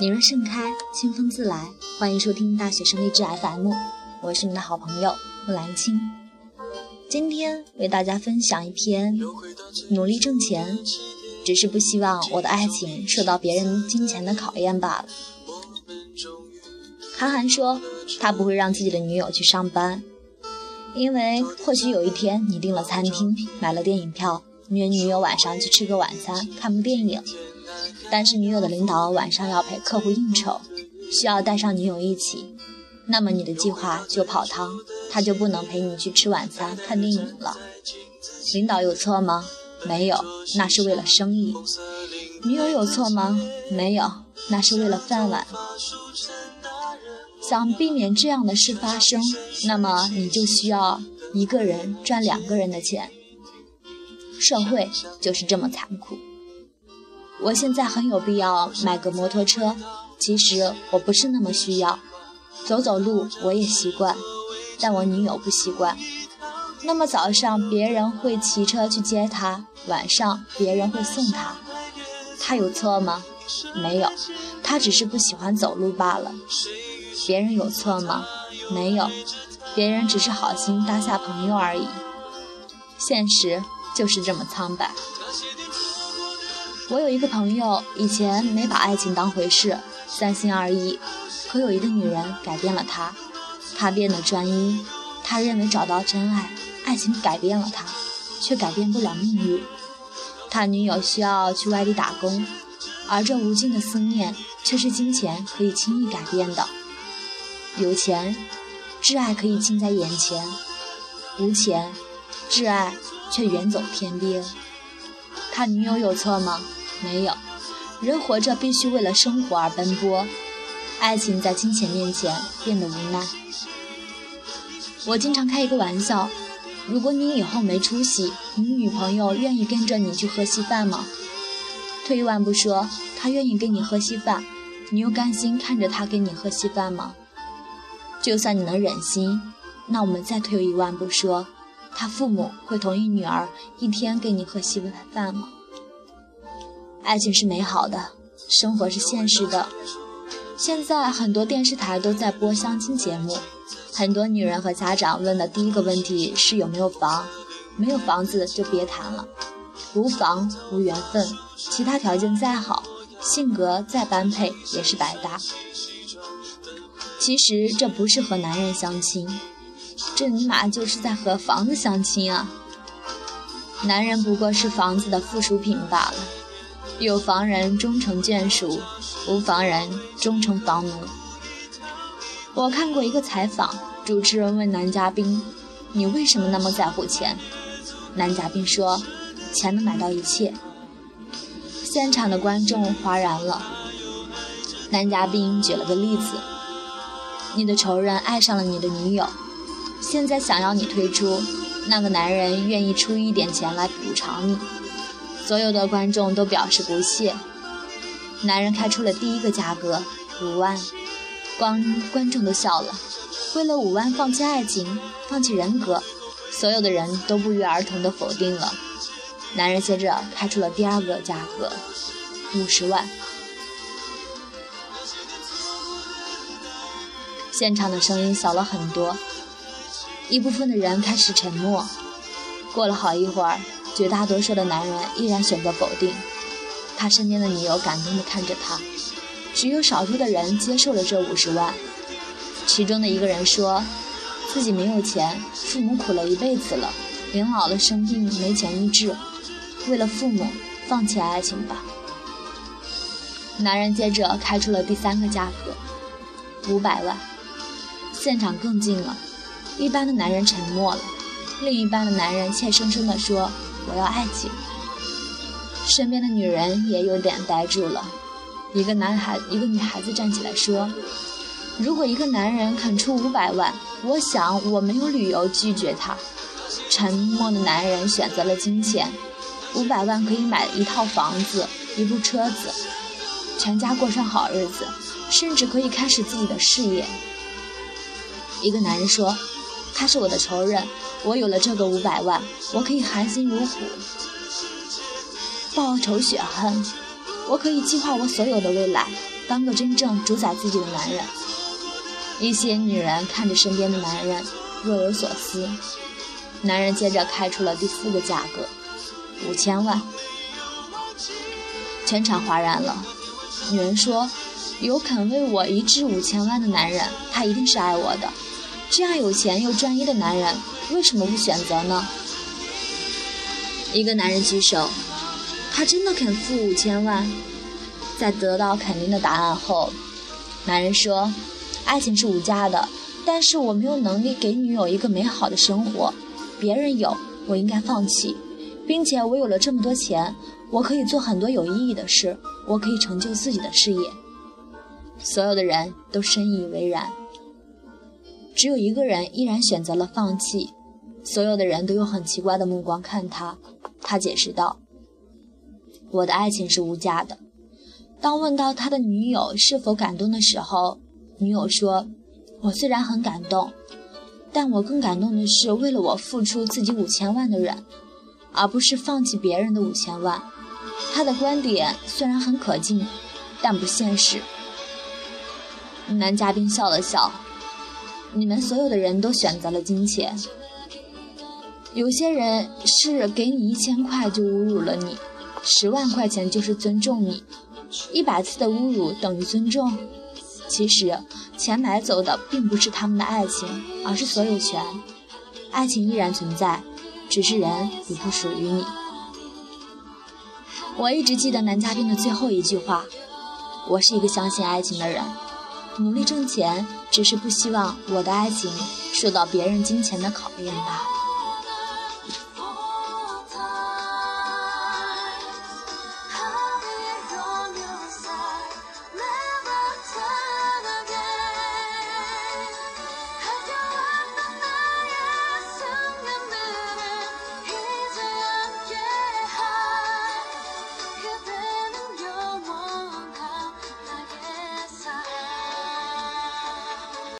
你若盛开，清风自来。欢迎收听大学生励志 FM，我是你的好朋友木兰青。今天为大家分享一篇：努力挣钱，只是不希望我的爱情受到别人金钱的考验罢了。韩寒说，他不会让自己的女友去上班，因为或许有一天你订了餐厅，买了电影票，约女友晚上去吃个晚餐，看部电影。但是女友的领导晚上要陪客户应酬，需要带上女友一起，那么你的计划就泡汤，他就不能陪你去吃晚餐、看电影了。领导有错吗？没有，那是为了生意。女友有错吗？没有，那是为了饭碗。想避免这样的事发生，那么你就需要一个人赚两个人的钱。社会就是这么残酷。我现在很有必要买个摩托车，其实我不是那么需要，走走路我也习惯，但我女友不习惯。那么早上别人会骑车去接她，晚上别人会送她，她有错吗？没有，她只是不喜欢走路罢了。别人有错吗？没有，别人只是好心搭下朋友而已。现实就是这么苍白。我有一个朋友，以前没把爱情当回事，三心二意。可有一个女人改变了他，他变得专一。他认为找到真爱，爱情改变了他，却改变不了命运。他女友需要去外地打工，而这无尽的思念，却是金钱可以轻易改变的。有钱，挚爱可以近在眼前；无钱，挚爱却远走天边。他女友有错吗？没有，人活着必须为了生活而奔波，爱情在金钱面前变得无奈。我经常开一个玩笑：如果你以后没出息，你女朋友愿意跟着你去喝稀饭吗？退一万步说，她愿意跟你喝稀饭，你又甘心看着她跟你喝稀饭吗？就算你能忍心，那我们再退一万步说，她父母会同意女儿一天跟你喝稀饭吗？爱情是美好的，生活是现实的。现在很多电视台都在播相亲节目，很多女人和家长问的第一个问题是有没有房，没有房子就别谈了。无房无缘分，其他条件再好，性格再般配也是白搭。其实这不是和男人相亲，这尼玛就是在和房子相亲啊！男人不过是房子的附属品罢了。有房人终成眷属，无房人终成房奴。我看过一个采访，主持人问男嘉宾：“你为什么那么在乎钱？”男嘉宾说：“钱能买到一切。”现场的观众哗然了。男嘉宾举了个例子：“你的仇人爱上了你的女友，现在想要你退出，那个男人愿意出一点钱来补偿你。”所有的观众都表示不屑。男人开出了第一个价格，五万，观观众都笑了。为了五万放弃爱情，放弃人格，所有的人都不约而同地否定了。男人接着开出了第二个价格，五十万。现场的声音小了很多，一部分的人开始沉默。过了好一会儿。绝大多数的男人依然选择否定，他身边的女友感动地看着他，只有少数的人接受了这五十万。其中的一个人说，自己没有钱，父母苦了一辈子了，年老了生病没钱医治，为了父母放弃爱情吧。男人接着开出了第三个价格，五百万。现场更静了，一般的男人沉默了，另一半的男人怯生生地说。我要爱情。身边的女人也有点呆住了。一个男孩，一个女孩子站起来说：“如果一个男人肯出五百万，我想我没有理由拒绝他。”沉默的男人选择了金钱，五百万可以买一套房子、一部车子，全家过上好日子，甚至可以开始自己的事业。一个男人说。他是我的仇人，我有了这个五百万，我可以含辛茹苦报仇雪恨，我可以计划我所有的未来，当个真正主宰自己的男人。一些女人看着身边的男人，若有所思。男人接着开出了第四个价格：五千万。全场哗然了。女人说：“有肯为我一掷五千万的男人，他一定是爱我的。这样有钱又专一的男人，为什么不选择呢？”一个男人举手：“他真的肯付五千万。”在得到肯定的答案后，男人说。爱情是无价的，但是我没有能力给女友一个美好的生活，别人有，我应该放弃，并且我有了这么多钱，我可以做很多有意义的事，我可以成就自己的事业。所有的人都深以为然，只有一个人依然选择了放弃。所有的人都用很奇怪的目光看他，他解释道：“我的爱情是无价的。”当问到他的女友是否感动的时候。女友说：“我虽然很感动，但我更感动的是为了我付出自己五千万的人，而不是放弃别人的五千万。”他的观点虽然很可敬，但不现实。男嘉宾笑了笑：“你们所有的人都选择了金钱。有些人是给你一千块就侮辱了你，十万块钱就是尊重你，一百次的侮辱等于尊重。”其实，钱买走的并不是他们的爱情，而是所有权。爱情依然存在，只是人已不属于你。我一直记得男嘉宾的最后一句话：“我是一个相信爱情的人，努力挣钱，只是不希望我的爱情受到别人金钱的考验罢了。”